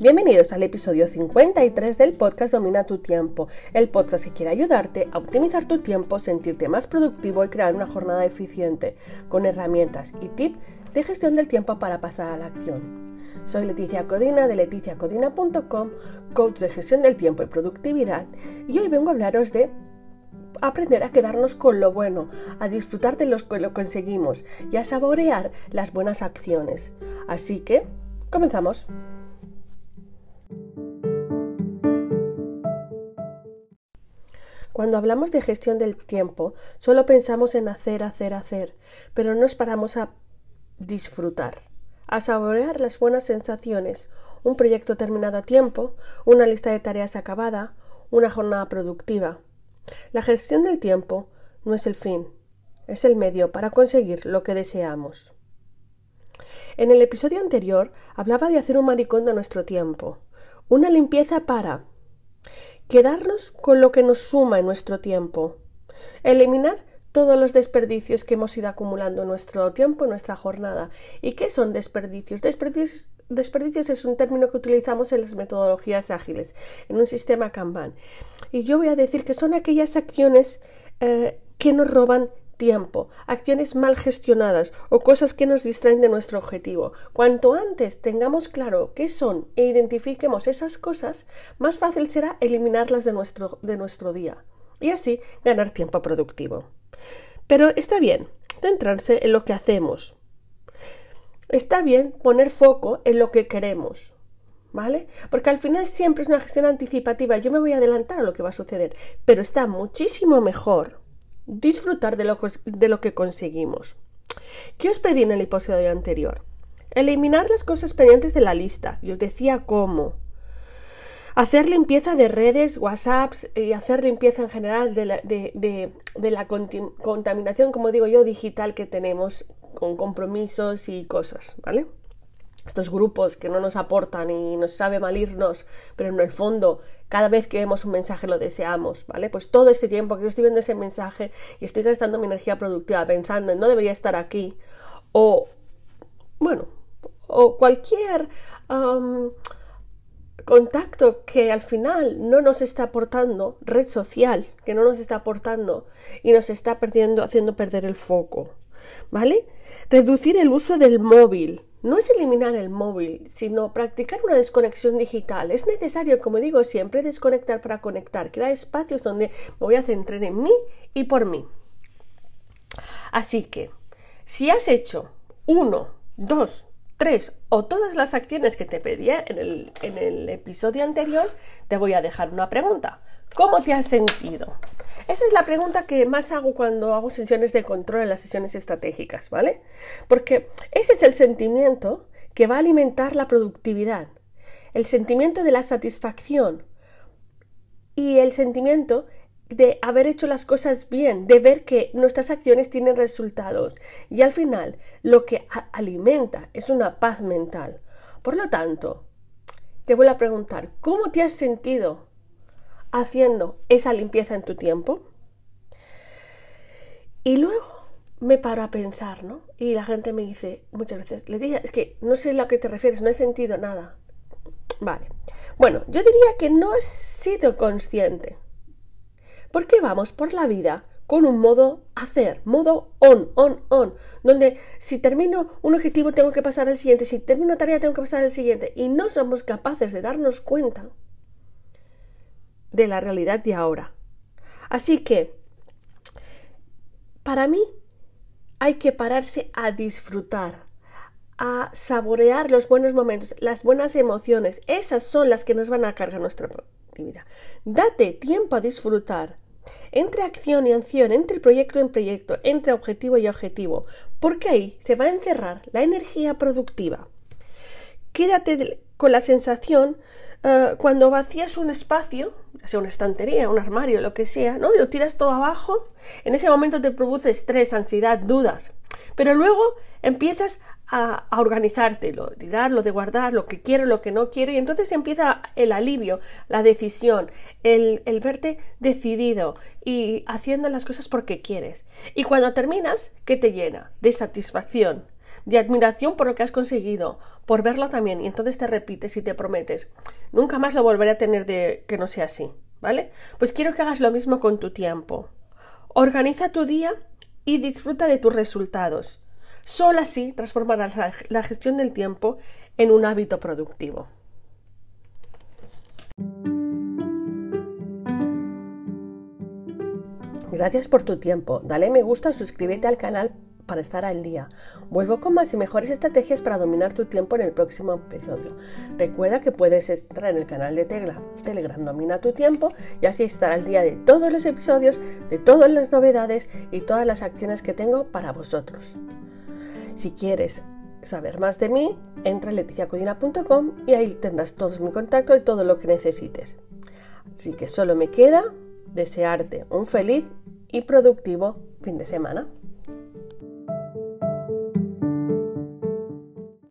Bienvenidos al episodio 53 del podcast Domina tu tiempo, el podcast que quiere ayudarte a optimizar tu tiempo, sentirte más productivo y crear una jornada eficiente con herramientas y tips de gestión del tiempo para pasar a la acción. Soy Leticia Codina de leticiacodina.com, coach de gestión del tiempo y productividad, y hoy vengo a hablaros de aprender a quedarnos con lo bueno, a disfrutar de lo que conseguimos y a saborear las buenas acciones. Así que, comenzamos. Cuando hablamos de gestión del tiempo, solo pensamos en hacer, hacer, hacer, pero no nos paramos a disfrutar, a saborear las buenas sensaciones, un proyecto terminado a tiempo, una lista de tareas acabada, una jornada productiva. La gestión del tiempo no es el fin, es el medio para conseguir lo que deseamos. En el episodio anterior hablaba de hacer un maricón de nuestro tiempo, una limpieza para Quedarnos con lo que nos suma en nuestro tiempo. Eliminar todos los desperdicios que hemos ido acumulando en nuestro tiempo, en nuestra jornada. ¿Y qué son desperdicios? Desperdicios, es un término que utilizamos en las metodologías ágiles, en un sistema Kanban. Y yo voy a decir que son aquellas acciones eh, que nos roban tiempo, acciones mal gestionadas o cosas que nos distraen de nuestro objetivo. Cuanto antes tengamos claro qué son e identifiquemos esas cosas, más fácil será eliminarlas de nuestro, de nuestro día y así ganar tiempo productivo. Pero está bien centrarse en lo que hacemos. Está bien poner foco en lo que queremos. ¿Vale? Porque al final siempre es una gestión anticipativa. Yo me voy a adelantar a lo que va a suceder. Pero está muchísimo mejor disfrutar de lo, de lo que conseguimos. ¿Qué os pedí en el episodio anterior? Eliminar las cosas pendientes de la lista. Y os decía cómo. Hacer limpieza de redes, WhatsApps y hacer limpieza en general de la, de la contaminación, como digo yo, digital que tenemos con compromisos y cosas, ¿vale? Estos grupos que no nos aportan y nos sabe mal irnos, pero en el fondo cada vez que vemos un mensaje lo deseamos, ¿vale? Pues todo este tiempo que yo estoy viendo ese mensaje y estoy gastando mi energía productiva pensando en no debería estar aquí o, bueno, o cualquier contacto que al final no nos está aportando, red social que no nos está aportando y nos está perdiendo, haciendo perder el foco, ¿vale? Reducir el uso del móvil no es eliminar el móvil, sino practicar una desconexión digital. Es necesario, como digo siempre, desconectar para conectar, crear espacios donde me voy a centrar en mí y por mí. Así que, si has hecho uno, dos, tres o todas las acciones que te pedía en el, en el episodio anterior, te voy a dejar una pregunta. ¿Cómo te has sentido? Esa es la pregunta que más hago cuando hago sesiones de control en las sesiones estratégicas, ¿vale? Porque ese es el sentimiento que va a alimentar la productividad, el sentimiento de la satisfacción y el sentimiento de haber hecho las cosas bien, de ver que nuestras acciones tienen resultados. Y al final, lo que alimenta es una paz mental. Por lo tanto, te voy a preguntar, ¿cómo te has sentido haciendo esa limpieza en tu tiempo. Y luego me paro a pensar, ¿no? Y la gente me dice muchas veces, le dije, es que no sé a lo que te refieres, no he sentido nada. Vale. Bueno, yo diría que no he sido consciente. Porque vamos por la vida con un modo hacer, modo on, on, on, donde si termino un objetivo tengo que pasar al siguiente, si termino una tarea tengo que pasar al siguiente, y no somos capaces de darnos cuenta de la realidad de ahora. Así que, para mí, hay que pararse a disfrutar, a saborear los buenos momentos, las buenas emociones. Esas son las que nos van a cargar nuestra actividad. Date tiempo a disfrutar. Entre acción y acción, entre proyecto en proyecto, entre objetivo y objetivo, porque ahí se va a encerrar la energía productiva. Quédate con la sensación eh, cuando vacías un espacio, sea una estantería, un armario, lo que sea, ¿no? Lo tiras todo abajo, en ese momento te produce estrés, ansiedad, dudas. Pero luego empiezas a, a organizártelo, tirarlo, de guardar lo que quiero, lo que no quiero, y entonces empieza el alivio, la decisión, el verte decidido y haciendo las cosas porque quieres. Y cuando terminas, ¿qué te llena? De satisfacción de admiración por lo que has conseguido, por verlo también, y entonces te repites y te prometes, nunca más lo volveré a tener de que no sea así, ¿vale? Pues quiero que hagas lo mismo con tu tiempo. Organiza tu día y disfruta de tus resultados. Solo así transformarás la gestión del tiempo en un hábito productivo. Gracias por tu tiempo. Dale me gusta suscríbete al canal para estar al día. Vuelvo con más y mejores estrategias para dominar tu tiempo en el próximo episodio. Recuerda que puedes entrar en el canal de Telegram, Telegram Domina tu tiempo y así estar al día de todos los episodios, de todas las novedades y todas las acciones que tengo para vosotros. Si quieres saber más de mí, entra en leticiacodina.com y ahí tendrás todo mi contacto y todo lo que necesites. Así que solo me queda desearte un feliz y productivo fin de semana.